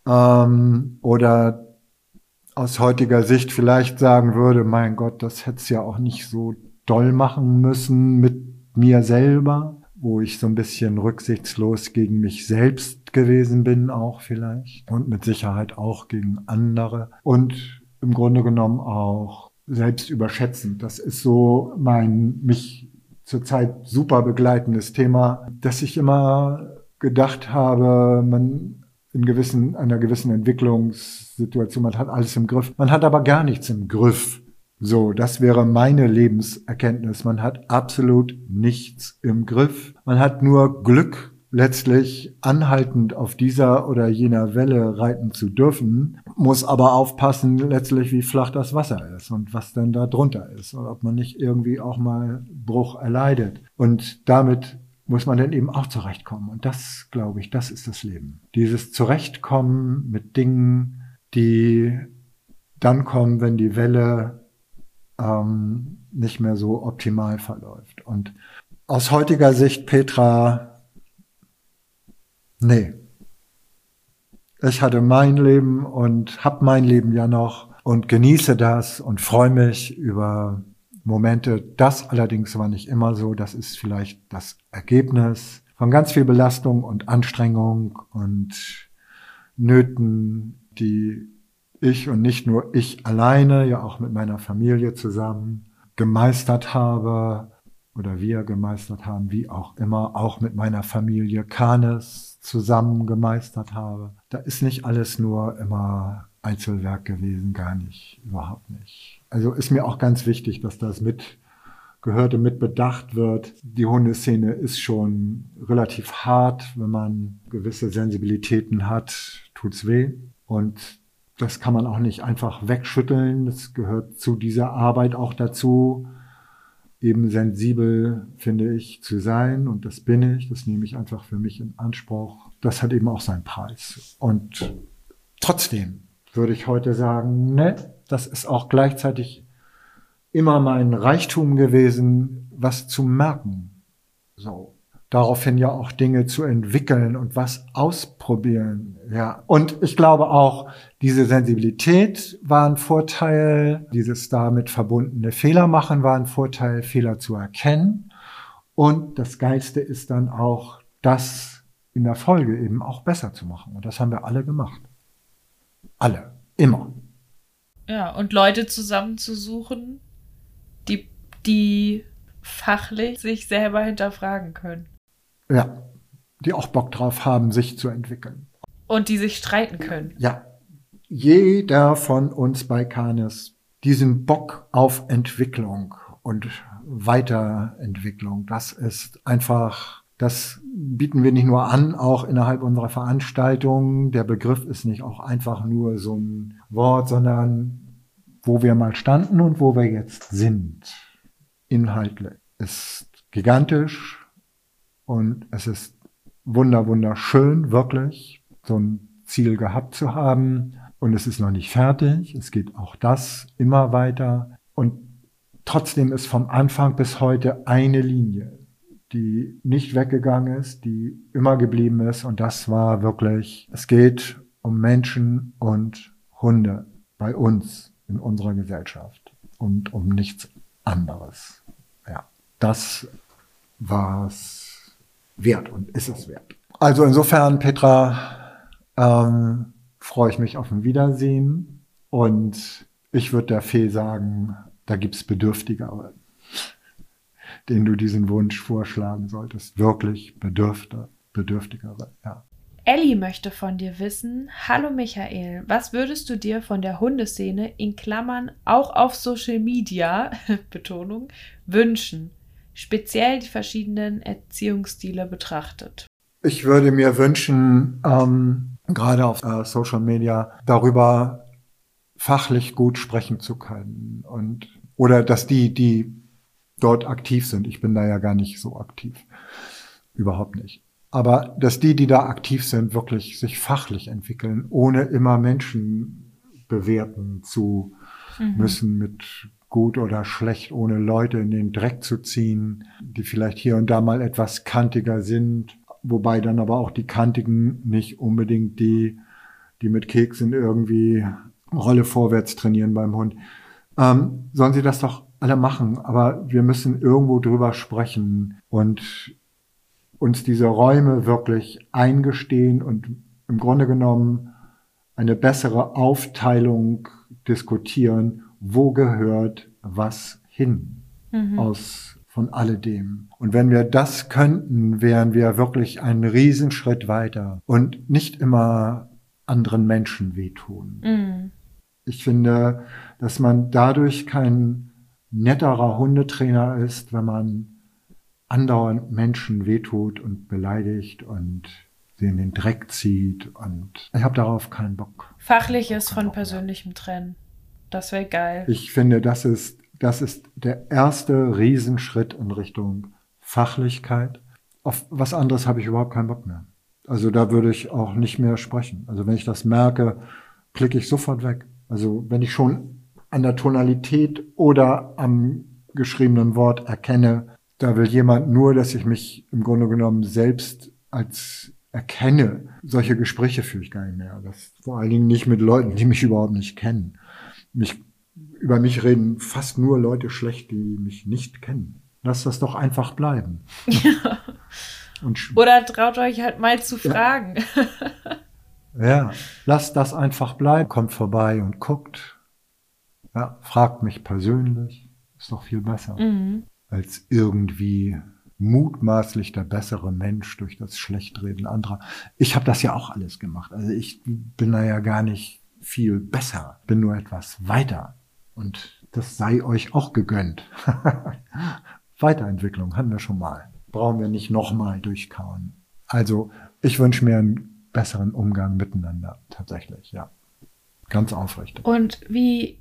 ähm, oder aus heutiger Sicht vielleicht sagen würde, mein Gott, das hätte es ja auch nicht so doll machen müssen mit mir selber, wo ich so ein bisschen rücksichtslos gegen mich selbst gewesen bin, auch vielleicht. Und mit Sicherheit auch gegen andere. Und im Grunde genommen auch selbst überschätzend. Das ist so mein mich zurzeit super begleitendes Thema, dass ich immer gedacht habe, man in gewissen, einer gewissen Entwicklungssituation. Man hat alles im Griff. Man hat aber gar nichts im Griff. So, das wäre meine Lebenserkenntnis. Man hat absolut nichts im Griff. Man hat nur Glück letztlich anhaltend auf dieser oder jener Welle reiten zu dürfen, muss aber aufpassen letztlich, wie flach das Wasser ist und was denn da drunter ist und ob man nicht irgendwie auch mal Bruch erleidet. Und damit muss man dann eben auch zurechtkommen. Und das, glaube ich, das ist das Leben. Dieses Zurechtkommen mit Dingen, die dann kommen, wenn die Welle ähm, nicht mehr so optimal verläuft. Und aus heutiger Sicht, Petra, nee. Ich hatte mein Leben und habe mein Leben ja noch und genieße das und freue mich über Momente. Das allerdings war nicht immer so. Das ist vielleicht das Ergebnis von ganz viel Belastung und Anstrengung und Nöten, die ich und nicht nur ich alleine, ja auch mit meiner Familie zusammen gemeistert habe oder wir gemeistert haben, wie auch immer, auch mit meiner Familie Kanes zusammen gemeistert habe. Da ist nicht alles nur immer Einzelwerk gewesen, gar nicht, überhaupt nicht. Also ist mir auch ganz wichtig, dass das mit gehört und mit bedacht wird. Die Hundeszene ist schon relativ hart. Wenn man gewisse Sensibilitäten hat, tut's weh. Und das kann man auch nicht einfach wegschütteln. Das gehört zu dieser Arbeit auch dazu, eben sensibel, finde ich, zu sein. Und das bin ich. Das nehme ich einfach für mich in Anspruch. Das hat eben auch seinen Preis. Und trotzdem würde ich heute sagen, ne, das ist auch gleichzeitig immer mein Reichtum gewesen, was zu merken. So daraufhin ja auch Dinge zu entwickeln und was ausprobieren. Ja. Und ich glaube auch, diese Sensibilität war ein Vorteil, dieses damit verbundene Fehler machen war ein Vorteil, Fehler zu erkennen. Und das Geilste ist dann auch, das in der Folge eben auch besser zu machen. Und das haben wir alle gemacht. Alle. Immer. Ja, und Leute zusammenzusuchen, die, die fachlich sich selber hinterfragen können. Ja, die auch Bock drauf haben, sich zu entwickeln. Und die sich streiten können. Ja, jeder von uns bei Canis diesen Bock auf Entwicklung und Weiterentwicklung, das ist einfach, das bieten wir nicht nur an, auch innerhalb unserer Veranstaltung. Der Begriff ist nicht auch einfach nur so ein Wort, sondern wo wir mal standen und wo wir jetzt sind. Inhaltlich ist gigantisch, und es ist wunder, wunderschön, wirklich, so ein Ziel gehabt zu haben. Und es ist noch nicht fertig. Es geht auch das immer weiter. Und trotzdem ist vom Anfang bis heute eine Linie, die nicht weggegangen ist, die immer geblieben ist. Und das war wirklich, es geht um Menschen und Hunde bei uns in unserer Gesellschaft und um nichts anderes. Ja, das war's wert und ist es wert. Also insofern, Petra, ähm, freue ich mich auf ein Wiedersehen und ich würde der Fee sagen, da gibt's Bedürftigere, denen du diesen Wunsch vorschlagen solltest. Wirklich Bedürfte, Bedürftigere, ja. Ellie möchte von dir wissen, hallo Michael, was würdest du dir von der Hundeszene in Klammern auch auf Social Media, Betonung, wünschen? Speziell die verschiedenen Erziehungsstile betrachtet? Ich würde mir wünschen, ähm, gerade auf äh, Social Media darüber fachlich gut sprechen zu können und oder dass die, die dort aktiv sind, ich bin da ja gar nicht so aktiv, überhaupt nicht. Aber dass die, die da aktiv sind, wirklich sich fachlich entwickeln, ohne immer Menschen bewerten zu mhm. müssen mit gut oder schlecht, ohne Leute in den Dreck zu ziehen, die vielleicht hier und da mal etwas kantiger sind, wobei dann aber auch die kantigen nicht unbedingt die, die mit Keksen irgendwie Rolle vorwärts trainieren beim Hund. Ähm, sollen sie das doch alle machen, aber wir müssen irgendwo drüber sprechen und uns diese Räume wirklich eingestehen und im Grunde genommen eine bessere Aufteilung diskutieren wo gehört was hin mhm. aus von alledem. Und wenn wir das könnten, wären wir wirklich einen Riesenschritt weiter und nicht immer anderen Menschen wehtun. Mhm. Ich finde, dass man dadurch kein netterer Hundetrainer ist, wenn man andauernd Menschen wehtut und beleidigt und sie in den Dreck zieht und ich habe darauf keinen Bock. Fachliches von persönlichem trennen. Das wäre geil. Ich finde, das ist, das ist der erste Riesenschritt in Richtung Fachlichkeit. Auf was anderes habe ich überhaupt keinen Bock mehr. Also da würde ich auch nicht mehr sprechen. Also wenn ich das merke, klicke ich sofort weg. Also wenn ich schon an der Tonalität oder am geschriebenen Wort erkenne, da will jemand nur, dass ich mich im Grunde genommen selbst als erkenne. Solche Gespräche führe ich gar nicht mehr. Das vor allen Dingen nicht mit Leuten, die mich überhaupt nicht kennen. Mich, über mich reden fast nur Leute schlecht, die mich nicht kennen. Lass das doch einfach bleiben. Ja. Oder traut euch halt mal zu fragen. Ja. ja, lasst das einfach bleiben. Kommt vorbei und guckt. Ja, fragt mich persönlich. Ist doch viel besser. Mhm. Als irgendwie mutmaßlich der bessere Mensch durch das Schlechtreden anderer. Ich habe das ja auch alles gemacht. Also ich bin da ja gar nicht viel besser, bin nur etwas weiter. Und das sei euch auch gegönnt. Weiterentwicklung hatten wir schon mal. Brauchen wir nicht nochmal durchkauen. Also ich wünsche mir einen besseren Umgang miteinander, tatsächlich, ja. Ganz aufrichtig. Und wie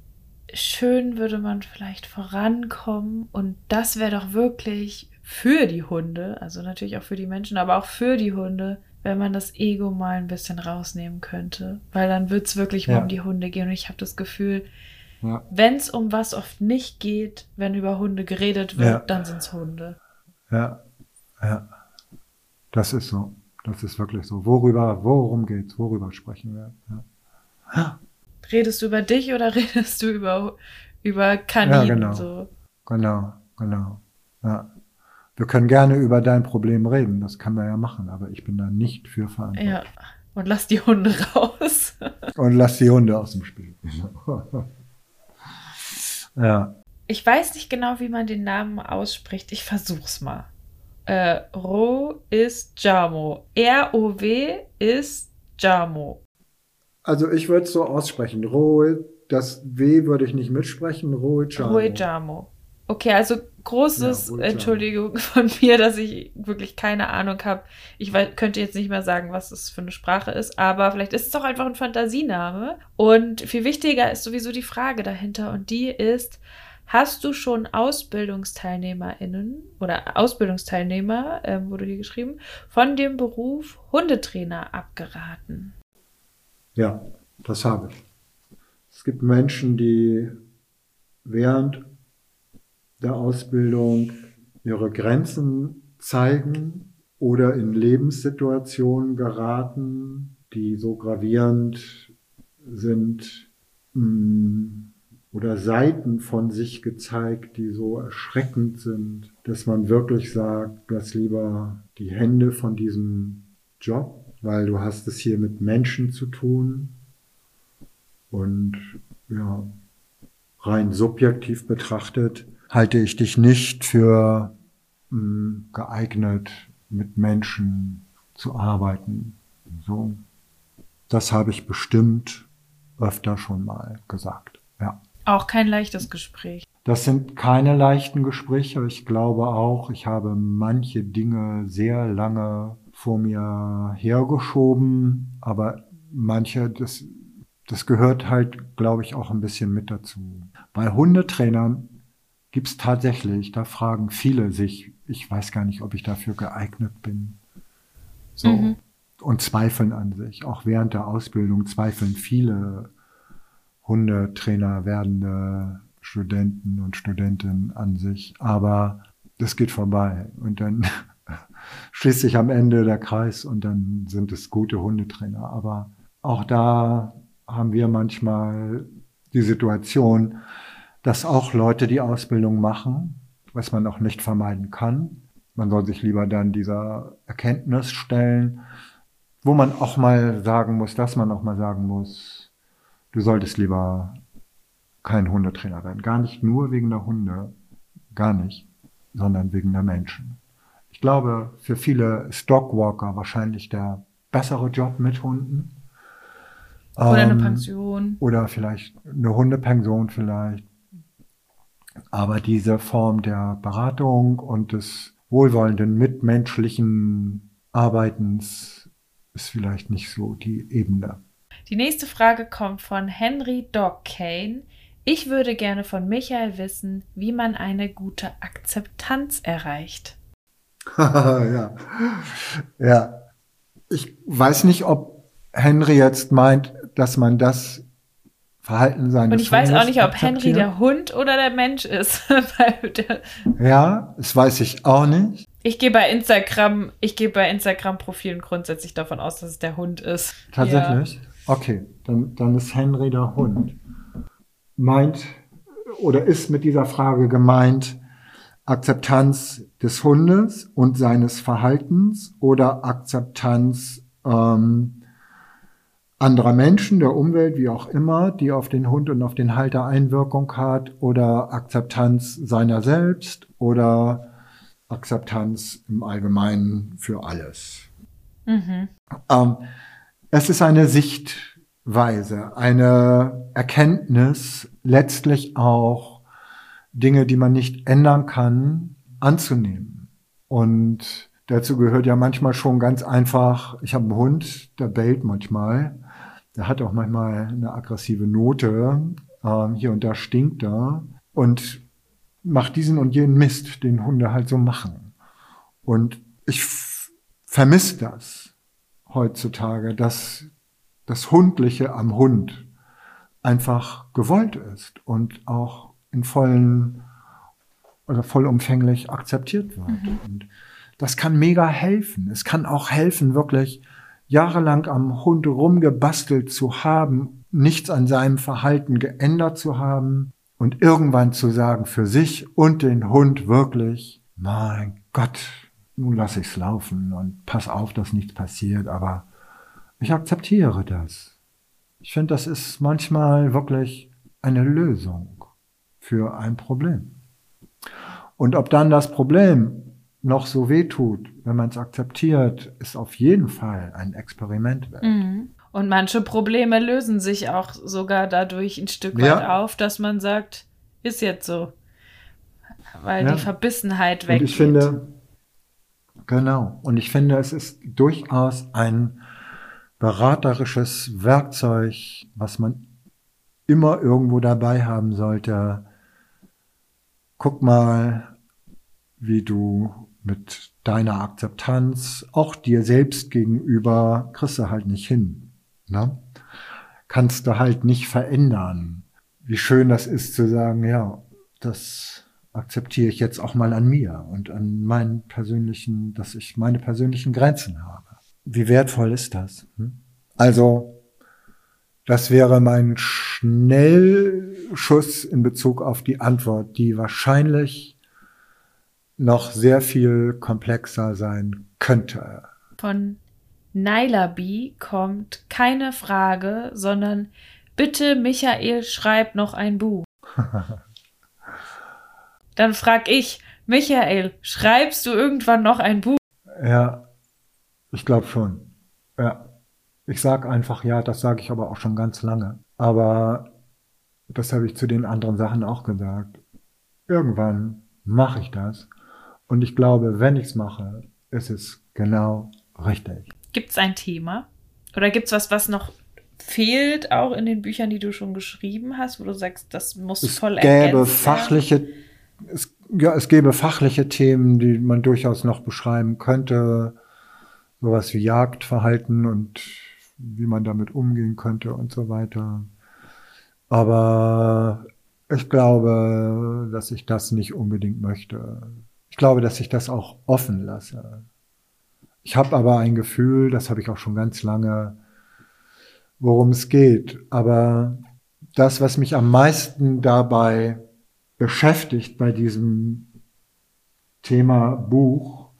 schön würde man vielleicht vorankommen und das wäre doch wirklich für die Hunde, also natürlich auch für die Menschen, aber auch für die Hunde, wenn man das Ego mal ein bisschen rausnehmen könnte. Weil dann wird es wirklich ja. um die Hunde gehen. Und ich habe das Gefühl, ja. wenn es um was oft nicht geht, wenn über Hunde geredet wird, ja. dann sind es Hunde. Ja, ja. Das ist so. Das ist wirklich so. Worüber, worum geht's? Worüber sprechen wir? Ja. Redest du über dich oder redest du über, über Kaninen? Ja, genau. So? Genau, genau. Ja. Wir können gerne über dein Problem reden, das kann man ja machen, aber ich bin da nicht für verantwortlich. Ja, und lass die Hunde raus. und lass die Hunde aus dem Spiel. ja. Ich weiß nicht genau, wie man den Namen ausspricht. Ich versuch's mal. Äh, Ro ist Jamo. R-O-W ist Jamo. Also ich würde es so aussprechen. Ro, das W würde ich nicht mitsprechen. Ro Jamo. Ro Jamo. Okay, also großes ja, Entschuldigung von mir, dass ich wirklich keine Ahnung habe. Ich weiß, könnte jetzt nicht mehr sagen, was das für eine Sprache ist, aber vielleicht ist es doch einfach ein Fantasiename. Und viel wichtiger ist sowieso die Frage dahinter und die ist, hast du schon AusbildungsteilnehmerInnen oder Ausbildungsteilnehmer, ähm, wurde hier geschrieben, von dem Beruf Hundetrainer abgeraten? Ja, das habe ich. Es gibt Menschen, die während der Ausbildung ihre Grenzen zeigen oder in Lebenssituationen geraten, die so gravierend sind mm, oder Seiten von sich gezeigt, die so erschreckend sind, dass man wirklich sagt, lass lieber die Hände von diesem Job, weil du hast es hier mit Menschen zu tun. Und ja, rein subjektiv betrachtet halte ich dich nicht für mh, hm, geeignet, mit Menschen zu arbeiten. So, das habe ich bestimmt öfter schon mal gesagt. Ja. Auch kein leichtes Gespräch. Das sind keine leichten Gespräche. Ich glaube auch, ich habe manche Dinge sehr lange vor mir hergeschoben, aber manche, das, das gehört halt, glaube ich, auch ein bisschen mit dazu. Bei Hundetrainern gibt es tatsächlich, da fragen viele sich, ich weiß gar nicht, ob ich dafür geeignet bin. So. Mhm. Und zweifeln an sich. Auch während der Ausbildung zweifeln viele Hundetrainer werdende Studenten und Studentinnen an sich. Aber das geht vorbei. Und dann schließt sich am Ende der Kreis und dann sind es gute Hundetrainer. Aber auch da haben wir manchmal die Situation, dass auch Leute die Ausbildung machen, was man auch nicht vermeiden kann. Man soll sich lieber dann dieser Erkenntnis stellen, wo man auch mal sagen muss, dass man auch mal sagen muss, du solltest lieber kein Hundetrainer werden. Gar nicht nur wegen der Hunde, gar nicht, sondern wegen der Menschen. Ich glaube, für viele Stockwalker wahrscheinlich der bessere Job mit Hunden. Oder ähm, eine Pension. Oder vielleicht eine Hundepension vielleicht. Aber diese Form der Beratung und des wohlwollenden, mitmenschlichen Arbeitens ist vielleicht nicht so die Ebene. Die nächste Frage kommt von Henry Dog Kane. Ich würde gerne von Michael wissen, wie man eine gute Akzeptanz erreicht. ja. ja. Ich weiß nicht, ob Henry jetzt meint, dass man das Verhalten seines Und ich weiß auch nicht, ob Henry der Hund oder der Mensch ist. ja, das weiß ich auch nicht. Ich gehe bei Instagram, ich gehe bei Instagram-Profilen grundsätzlich davon aus, dass es der Hund ist. Tatsächlich? Ja. Okay, dann, dann ist Henry der Hund. Meint oder ist mit dieser Frage gemeint Akzeptanz des Hundes und seines Verhaltens oder Akzeptanz ähm, anderer Menschen, der Umwelt, wie auch immer, die auf den Hund und auf den Halter Einwirkung hat oder Akzeptanz seiner selbst oder Akzeptanz im Allgemeinen für alles. Mhm. Ähm, es ist eine Sichtweise, eine Erkenntnis, letztlich auch Dinge, die man nicht ändern kann, anzunehmen. Und dazu gehört ja manchmal schon ganz einfach, ich habe einen Hund, der bellt manchmal, der hat auch manchmal eine aggressive Note, ähm, hier und da stinkt er und macht diesen und jenen Mist, den Hunde halt so machen. Und ich vermisse das heutzutage, dass das Hundliche am Hund einfach gewollt ist und auch in vollen oder vollumfänglich akzeptiert wird. Mhm. Und das kann mega helfen. Es kann auch helfen, wirklich jahrelang am Hund rumgebastelt zu haben, nichts an seinem Verhalten geändert zu haben und irgendwann zu sagen für sich und den Hund wirklich, mein Gott, nun lasse ich's laufen und pass auf, dass nichts passiert, aber ich akzeptiere das. Ich finde, das ist manchmal wirklich eine Lösung für ein Problem. Und ob dann das Problem noch so weh tut, wenn man es akzeptiert, ist auf jeden Fall ein Experiment wert. Mhm. Und manche Probleme lösen sich auch sogar dadurch ein Stück ja. weit auf, dass man sagt, ist jetzt so. Weil ja. die Verbissenheit weggeht. Und ich finde, Genau. Und ich finde, es ist durchaus ein beraterisches Werkzeug, was man immer irgendwo dabei haben sollte. Guck mal, wie du mit deiner Akzeptanz auch dir selbst gegenüber kriegst du halt nicht hin. Ne? Kannst du halt nicht verändern. Wie schön das ist zu sagen, ja, das akzeptiere ich jetzt auch mal an mir und an meinen persönlichen, dass ich meine persönlichen Grenzen habe. Wie wertvoll ist das? Hm? Also, das wäre mein Schnellschuss in Bezug auf die Antwort, die wahrscheinlich noch sehr viel komplexer sein könnte. Von Naila B kommt keine Frage, sondern bitte Michael schreib noch ein Buch. Dann frag ich, Michael, schreibst du irgendwann noch ein Buch? Ja, ich glaube schon. Ja. Ich sag einfach ja, das sage ich aber auch schon ganz lange. Aber das habe ich zu den anderen Sachen auch gesagt. Irgendwann mache ich das. Und ich glaube, wenn ich es mache, ist es genau richtig. Gibt es ein Thema? Oder gibt es was, was noch fehlt, auch in den Büchern, die du schon geschrieben hast, wo du sagst, das muss es voll gäbe fachliche es, ja, es gäbe fachliche Themen, die man durchaus noch beschreiben könnte. Sowas wie Jagdverhalten und wie man damit umgehen könnte und so weiter. Aber ich glaube, dass ich das nicht unbedingt möchte. Glaube, dass ich das auch offen lasse. Ich habe aber ein Gefühl, das habe ich auch schon ganz lange, worum es geht. Aber das, was mich am meisten dabei beschäftigt bei diesem Thema Buch,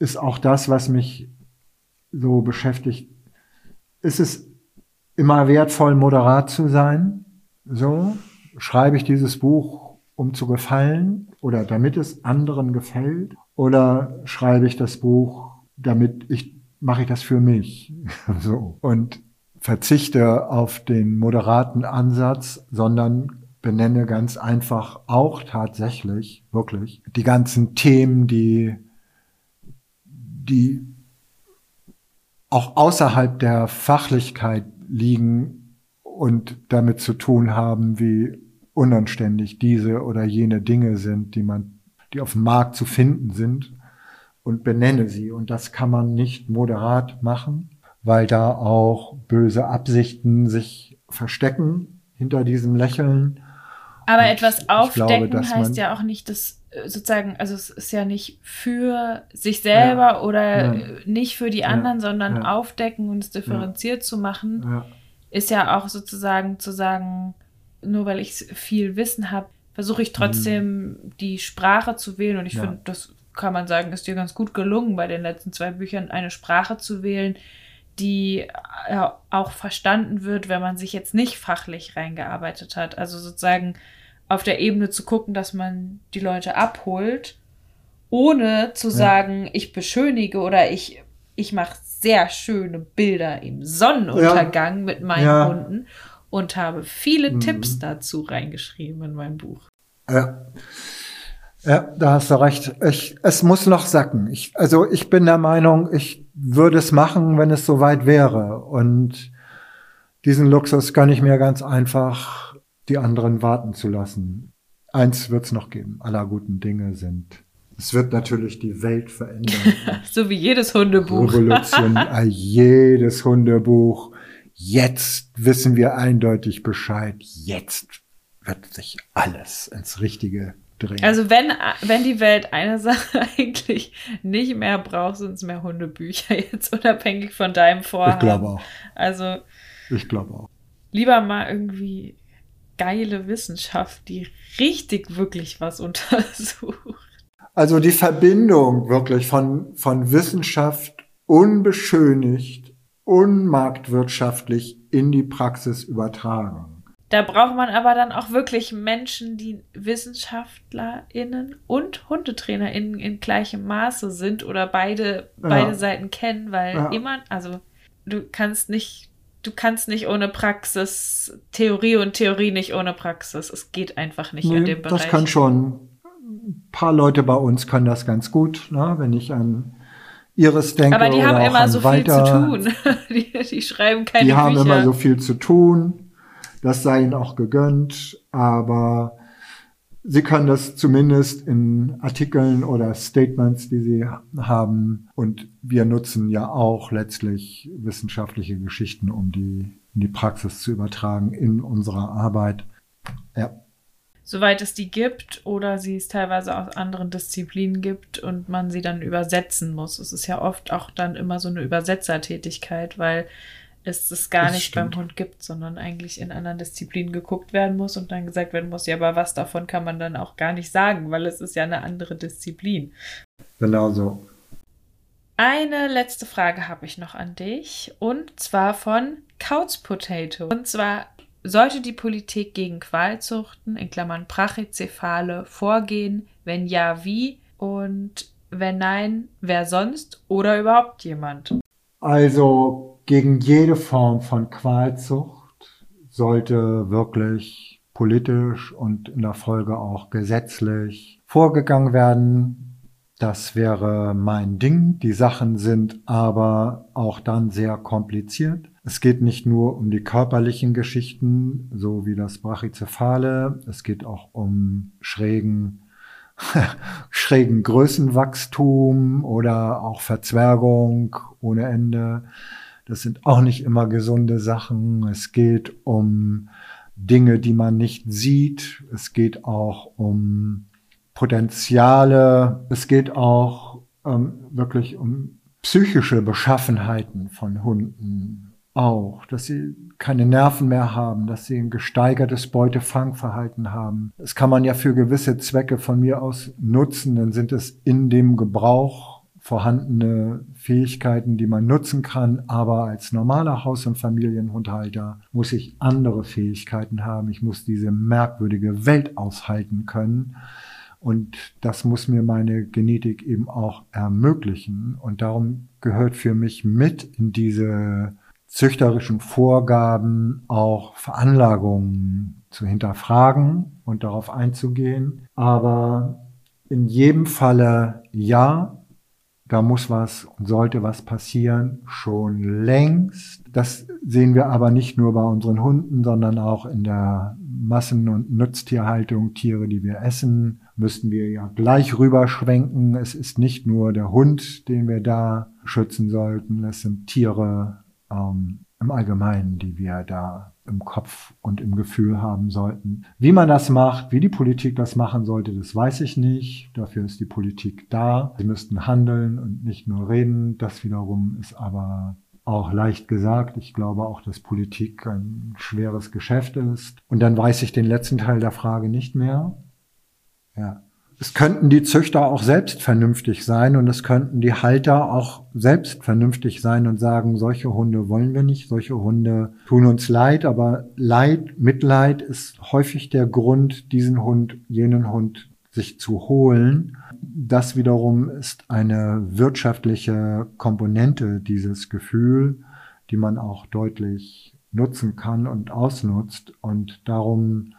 ist auch das, was mich so beschäftigt. Ist es immer wertvoll, moderat zu sein? So schreibe ich dieses Buch, um zu gefallen oder damit es anderen gefällt? Oder schreibe ich das Buch, damit ich, mache ich das für mich? so. Und verzichte auf den moderaten Ansatz, sondern benenne ganz einfach auch tatsächlich, wirklich, die ganzen Themen, die die auch außerhalb der Fachlichkeit liegen und damit zu tun haben, wie unanständig diese oder jene Dinge sind, die man, die auf dem Markt zu finden sind und benenne sie. Und das kann man nicht moderat machen, weil da auch böse Absichten sich verstecken hinter diesem Lächeln. Aber und etwas aufdecken glaube, heißt ja auch nicht, dass äh, sozusagen, also es ist ja nicht für sich selber ja, oder ja, nicht für die anderen, ja, sondern aufdecken und es differenziert zu machen, ist ja auch sozusagen zu sagen, nur weil ich viel Wissen habe, versuche ich trotzdem mhm. die Sprache zu wählen und ich finde, das kann man sagen, ist dir ganz gut gelungen, bei den letzten zwei Büchern eine Sprache zu wählen, die äh, auch verstanden wird, wenn man sich jetzt nicht fachlich reingearbeitet hat. Also sozusagen auf der Ebene zu gucken, dass man die Leute abholt, ohne zu ja. sagen, ich beschönige oder ich, ich mache sehr schöne Bilder im Sonnenuntergang ja. mit meinen ja. Hunden und habe viele mhm. Tipps dazu reingeschrieben in mein Buch. Ja. Ja, da hast du recht. Ich, es muss noch sacken. Ich, also ich bin der Meinung, ich würde es machen, wenn es soweit wäre. Und diesen Luxus kann ich mir ganz einfach die anderen warten zu lassen. Eins wird es noch geben. Aller guten Dinge sind. Es wird natürlich die Welt verändern. so wie jedes Hundebuch. Revolution, jedes Hundebuch. Jetzt wissen wir eindeutig Bescheid. Jetzt wird sich alles ins Richtige drehen. Also wenn, wenn die Welt eine Sache eigentlich nicht mehr braucht, sind es mehr Hundebücher jetzt unabhängig von deinem Vorhaben. Ich glaube auch. Also ich glaube auch. Lieber mal irgendwie geile Wissenschaft, die richtig wirklich was untersucht. Also die Verbindung wirklich von, von Wissenschaft unbeschönigt, unmarktwirtschaftlich in die Praxis übertragen. Da braucht man aber dann auch wirklich Menschen, die WissenschaftlerInnen und HundetrainerInnen in gleichem Maße sind oder beide, ja. beide Seiten kennen, weil ja. immer, also du kannst nicht, du kannst nicht ohne Praxis, Theorie und Theorie nicht ohne Praxis. Es geht einfach nicht nee, in dem Bereich. Das kann schon. Ein paar Leute bei uns können das ganz gut, ne? wenn ich an Iris denke. Aber die haben immer so weiter, viel zu tun. die, die schreiben keine Die Bücher. haben immer so viel zu tun das sei ihnen auch gegönnt, aber sie können das zumindest in Artikeln oder Statements, die sie haben. Und wir nutzen ja auch letztlich wissenschaftliche Geschichten, um die in die Praxis zu übertragen in unserer Arbeit. Ja. Soweit es die gibt oder sie es teilweise aus anderen Disziplinen gibt und man sie dann übersetzen muss. Es ist ja oft auch dann immer so eine Übersetzertätigkeit, weil es es gar das nicht stimmt. beim Hund gibt, sondern eigentlich in anderen Disziplinen geguckt werden muss und dann gesagt werden muss, ja, aber was davon kann man dann auch gar nicht sagen, weil es ist ja eine andere Disziplin. Genau so. Eine letzte Frage habe ich noch an dich und zwar von Couch Potato. Und zwar sollte die Politik gegen Qualzuchten, in Klammern Brachycephale, vorgehen? Wenn ja, wie? Und wenn nein, wer sonst oder überhaupt jemand? Also gegen jede Form von Qualzucht sollte wirklich politisch und in der Folge auch gesetzlich vorgegangen werden. Das wäre mein Ding. Die Sachen sind aber auch dann sehr kompliziert. Es geht nicht nur um die körperlichen Geschichten, so wie das Brachycephale. Es geht auch um schrägen schrägen Größenwachstum oder auch Verzwergung ohne Ende. Das sind auch nicht immer gesunde Sachen. Es geht um Dinge, die man nicht sieht. Es geht auch um Potenziale. Es geht auch ähm, wirklich um psychische Beschaffenheiten von Hunden auch, dass sie keine Nerven mehr haben, dass sie ein gesteigertes Beutefangverhalten haben. Das kann man ja für gewisse Zwecke von mir aus nutzen, dann sind es in dem Gebrauch vorhandene Fähigkeiten, die man nutzen kann, aber als normaler Haus- und Familienhundhalter muss ich andere Fähigkeiten haben. Ich muss diese merkwürdige Welt aushalten können. Und das muss mir meine Genetik eben auch ermöglichen. Und darum gehört für mich mit in diese züchterischen Vorgaben auch Veranlagungen zu hinterfragen und darauf einzugehen. Aber in jedem Falle ja, da muss was und sollte was passieren, schon längst. Das sehen wir aber nicht nur bei unseren Hunden, sondern auch in der Massen- und Nutztierhaltung. Tiere, die wir essen, müssten wir ja gleich rüberschwenken. Es ist nicht nur der Hund, den wir da schützen sollten. Es sind Tiere ähm, im Allgemeinen, die wir da im Kopf und im Gefühl haben sollten. Wie man das macht, wie die Politik das machen sollte, das weiß ich nicht. Dafür ist die Politik da. Sie müssten handeln und nicht nur reden. Das wiederum ist aber auch leicht gesagt. Ich glaube auch, dass Politik ein schweres Geschäft ist. Und dann weiß ich den letzten Teil der Frage nicht mehr. Ja. Es könnten die Züchter auch selbst vernünftig sein und es könnten die Halter auch selbst vernünftig sein und sagen, solche Hunde wollen wir nicht, solche Hunde tun uns leid, aber Leid, Mitleid ist häufig der Grund, diesen Hund, jenen Hund sich zu holen. Das wiederum ist eine wirtschaftliche Komponente, dieses Gefühl, die man auch deutlich nutzen kann und ausnutzt. Und darum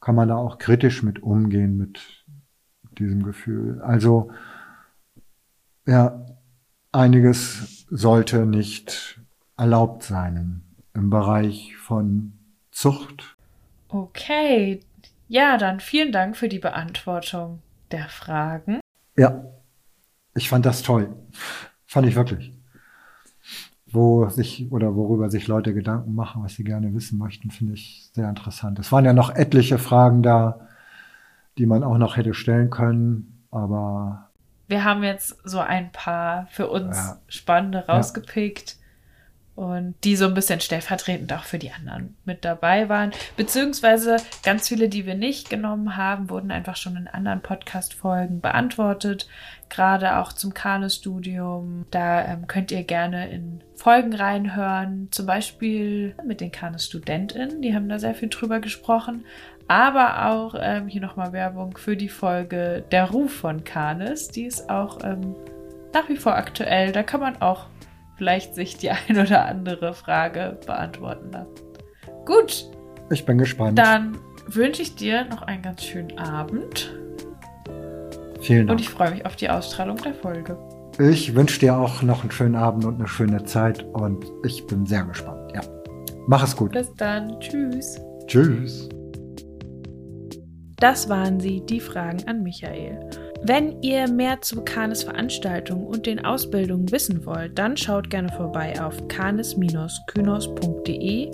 kann man da auch kritisch mit umgehen, mit diesem Gefühl. Also, ja, einiges sollte nicht erlaubt sein im Bereich von Zucht. Okay, ja, dann vielen Dank für die Beantwortung der Fragen. Ja, ich fand das toll. Fand ich wirklich. Wo sich oder worüber sich Leute Gedanken machen, was sie gerne wissen möchten, finde ich sehr interessant. Es waren ja noch etliche Fragen da, die man auch noch hätte stellen können, aber. Wir haben jetzt so ein paar für uns ja. spannende rausgepickt. Und die so ein bisschen stellvertretend auch für die anderen mit dabei waren. Beziehungsweise ganz viele, die wir nicht genommen haben, wurden einfach schon in anderen Podcast-Folgen beantwortet. Gerade auch zum Kane-Studium. Da ähm, könnt ihr gerne in Folgen reinhören. Zum Beispiel mit den Kane-StudentInnen. Die haben da sehr viel drüber gesprochen aber auch ähm, hier nochmal Werbung für die Folge Der Ruf von Kanes. Die ist auch ähm, nach wie vor aktuell. Da kann man auch vielleicht sich die ein oder andere Frage beantworten lassen. Gut. Ich bin gespannt. Dann wünsche ich dir noch einen ganz schönen Abend. Vielen Dank. Und ich freue mich auf die Ausstrahlung der Folge. Ich wünsche dir auch noch einen schönen Abend und eine schöne Zeit und ich bin sehr gespannt. Ja. Mach es gut. Bis dann. Tschüss. Tschüss. Das waren sie, die Fragen an Michael. Wenn ihr mehr zu Kanes Veranstaltungen und den Ausbildungen wissen wollt, dann schaut gerne vorbei auf kanes-kynos.de.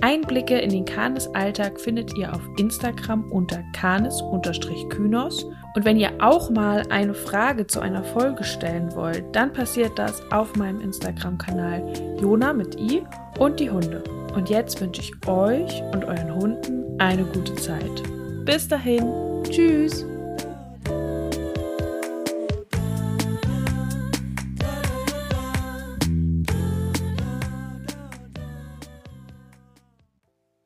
Einblicke in den Kanes Alltag findet ihr auf Instagram unter kanes-kynos. Und wenn ihr auch mal eine Frage zu einer Folge stellen wollt, dann passiert das auf meinem Instagram-Kanal Jona mit i und die Hunde. Und jetzt wünsche ich euch und euren Hunden eine gute Zeit. Bis dahin, tschüss.